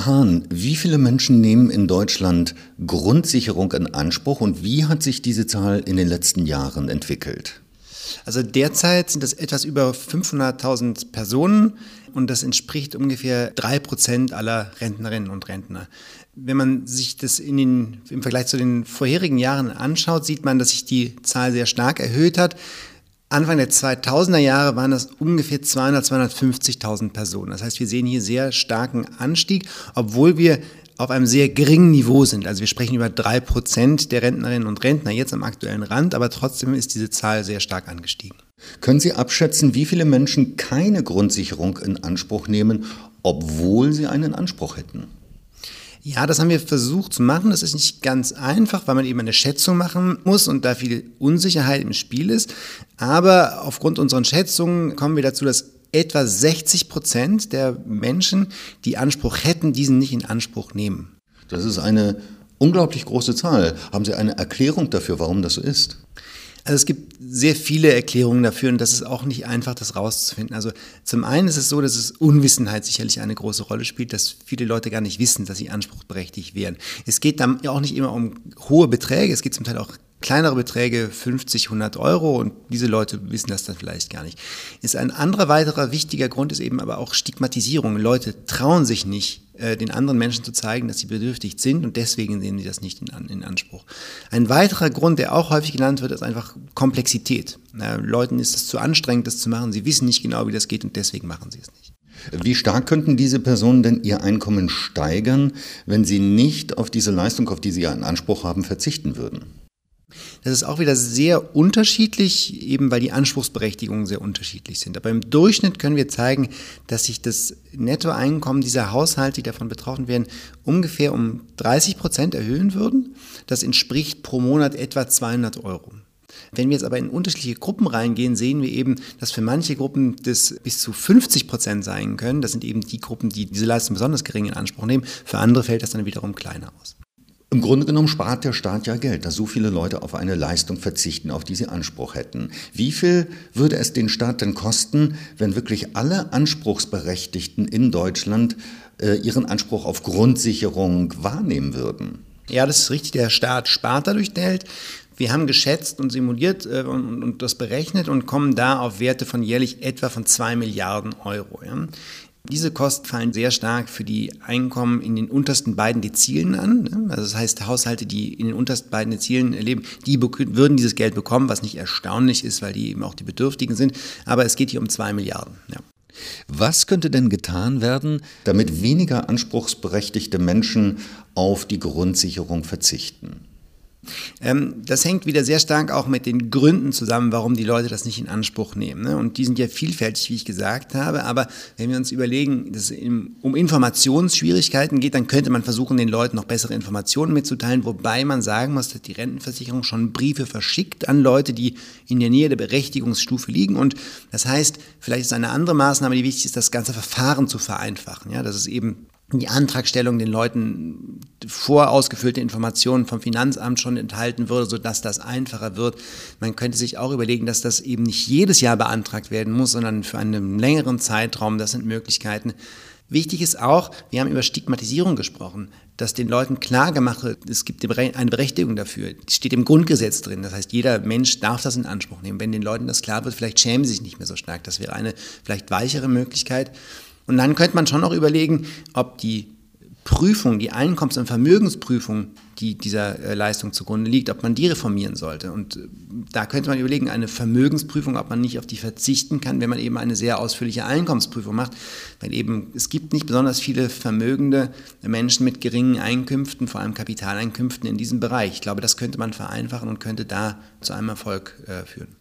Herr Hahn, wie viele Menschen nehmen in Deutschland Grundsicherung in Anspruch und wie hat sich diese Zahl in den letzten Jahren entwickelt? Also derzeit sind es etwas über 500.000 Personen und das entspricht ungefähr drei Prozent aller Rentnerinnen und Rentner. Wenn man sich das in den, im Vergleich zu den vorherigen Jahren anschaut, sieht man, dass sich die Zahl sehr stark erhöht hat. Anfang der 2000er Jahre waren das ungefähr 200, 250.000 Personen. Das heißt, wir sehen hier sehr starken Anstieg, obwohl wir auf einem sehr geringen Niveau sind. Also wir sprechen über drei Prozent der Rentnerinnen und Rentner jetzt am aktuellen Rand, aber trotzdem ist diese Zahl sehr stark angestiegen. Können Sie abschätzen, wie viele Menschen keine Grundsicherung in Anspruch nehmen, obwohl sie einen Anspruch hätten? Ja, das haben wir versucht zu machen. Das ist nicht ganz einfach, weil man eben eine Schätzung machen muss und da viel Unsicherheit im Spiel ist. Aber aufgrund unserer Schätzungen kommen wir dazu, dass etwa 60 Prozent der Menschen, die Anspruch hätten, diesen nicht in Anspruch nehmen. Das ist eine unglaublich große Zahl. Haben Sie eine Erklärung dafür, warum das so ist? Also es gibt sehr viele Erklärungen dafür und das ist auch nicht einfach, das rauszufinden. Also zum einen ist es so, dass es Unwissenheit sicherlich eine große Rolle spielt, dass viele Leute gar nicht wissen, dass sie anspruchsberechtigt wären. Es geht dann auch nicht immer um hohe Beträge, es geht zum Teil auch kleinere Beträge, 50, 100 Euro und diese Leute wissen das dann vielleicht gar nicht. Ist ein anderer weiterer wichtiger Grund ist eben aber auch Stigmatisierung. Leute trauen sich nicht, äh, den anderen Menschen zu zeigen, dass sie bedürftig sind und deswegen nehmen sie das nicht in, Anspruch. Ein weiterer Grund, der auch häufig genannt wird, ist einfach Komplexität. Äh, Leuten ist es zu anstrengend, das zu machen. Sie wissen nicht genau, wie das geht und deswegen machen sie es nicht. Wie stark könnten diese Personen denn ihr Einkommen steigern, wenn sie nicht auf diese Leistung, auf die sie einen Anspruch haben, verzichten würden? Das ist auch wieder sehr unterschiedlich, eben weil die Anspruchsberechtigungen sehr unterschiedlich sind. Aber im Durchschnitt können wir zeigen, dass sich das Nettoeinkommen dieser Haushalte, die davon betroffen werden, ungefähr um 30 Prozent erhöhen würden. Das entspricht pro Monat etwa 200 Euro. Wenn wir jetzt aber in unterschiedliche Gruppen reingehen, sehen wir eben, dass für manche Gruppen das bis zu 50 Prozent sein können. Das sind eben die Gruppen, die diese Leistung besonders gering in Anspruch nehmen. Für andere fällt das dann wiederum kleiner aus. Im Grunde genommen spart der Staat ja Geld, da so viele Leute auf eine Leistung verzichten, auf die sie Anspruch hätten. Wie viel würde es den Staat denn kosten, wenn wirklich alle Anspruchsberechtigten in Deutschland äh, ihren Anspruch auf Grundsicherung wahrnehmen würden? Ja, das ist richtig. Der Staat spart dadurch Geld. Wir haben geschätzt und simuliert äh, und, und, das berechnet und kommen da auf Werte von jährlich etwa von 2 Milliarden Euro. Ja. Diese Kosten fallen sehr stark für die Einkommen in den untersten beiden Dezilen an. Ne? Also das heißt, Haushalte, die in den untersten beiden Dezilen leben, die würden dieses Geld bekommen, was nicht erstaunlich ist, weil die eben auch die Bedürftigen sind. Aber es geht hier um zwei Milliarden. Ja. Was könnte denn getan werden, damit weniger anspruchsberechtigte Menschen auf die Grundsicherung verzichten? Ähm, das hängt wieder sehr stark auch mit den Gründen zusammen, warum die Leute das nicht in Anspruch nehmen. Ne? Und die sind ja vielfältig, wie ich gesagt habe. Aber wenn wir uns überlegen, dass es um Informationsschwierigkeiten geht, dann könnte man versuchen, den Leuten noch bessere Informationen mitzuteilen. Wobei man sagen muss, dass die Rentenversicherung schon Briefe verschickt an Leute, die in der Nähe der Berechtigungsstufe liegen. Und das heißt, vielleicht ist eine andere Maßnahme, die wichtig ist, das ganze Verfahren zu vereinfachen. Ja, dass es eben die Antragstellung den Leuten vorausgefüllte Informationen vom Finanzamt schon enthalten würde, sodass das einfacher wird. Man könnte sich auch überlegen, dass das eben nicht jedes Jahr beantragt werden muss, sondern für einen längeren Zeitraum. Das sind Möglichkeiten. Wichtig ist auch, wir haben über Stigmatisierung gesprochen, dass den Leuten klar gemacht wird, es gibt eine Berechtigung dafür. Die steht im Grundgesetz drin. Das heißt, jeder Mensch darf das in Anspruch nehmen. Wenn den Leuten das klar wird, vielleicht schämen sie sich nicht mehr so stark. Das wäre eine vielleicht weichere Möglichkeit. Und dann könnte man schon noch überlegen, ob die Prüfung, die Einkommens- und Vermögensprüfung, die dieser äh, Leistung zugrunde liegt, ob man die reformieren sollte. Und äh, da könnte man überlegen, eine Vermögensprüfung, ob man nicht auf die verzichten kann, wenn man eben eine sehr ausführliche Einkommensprüfung macht. Weil eben es gibt nicht besonders viele vermögende Menschen mit geringen Einkünften, vor allem Kapitaleinkünften in diesem Bereich. Ich glaube, das könnte man vereinfachen und könnte da zu einem Erfolg äh, führen.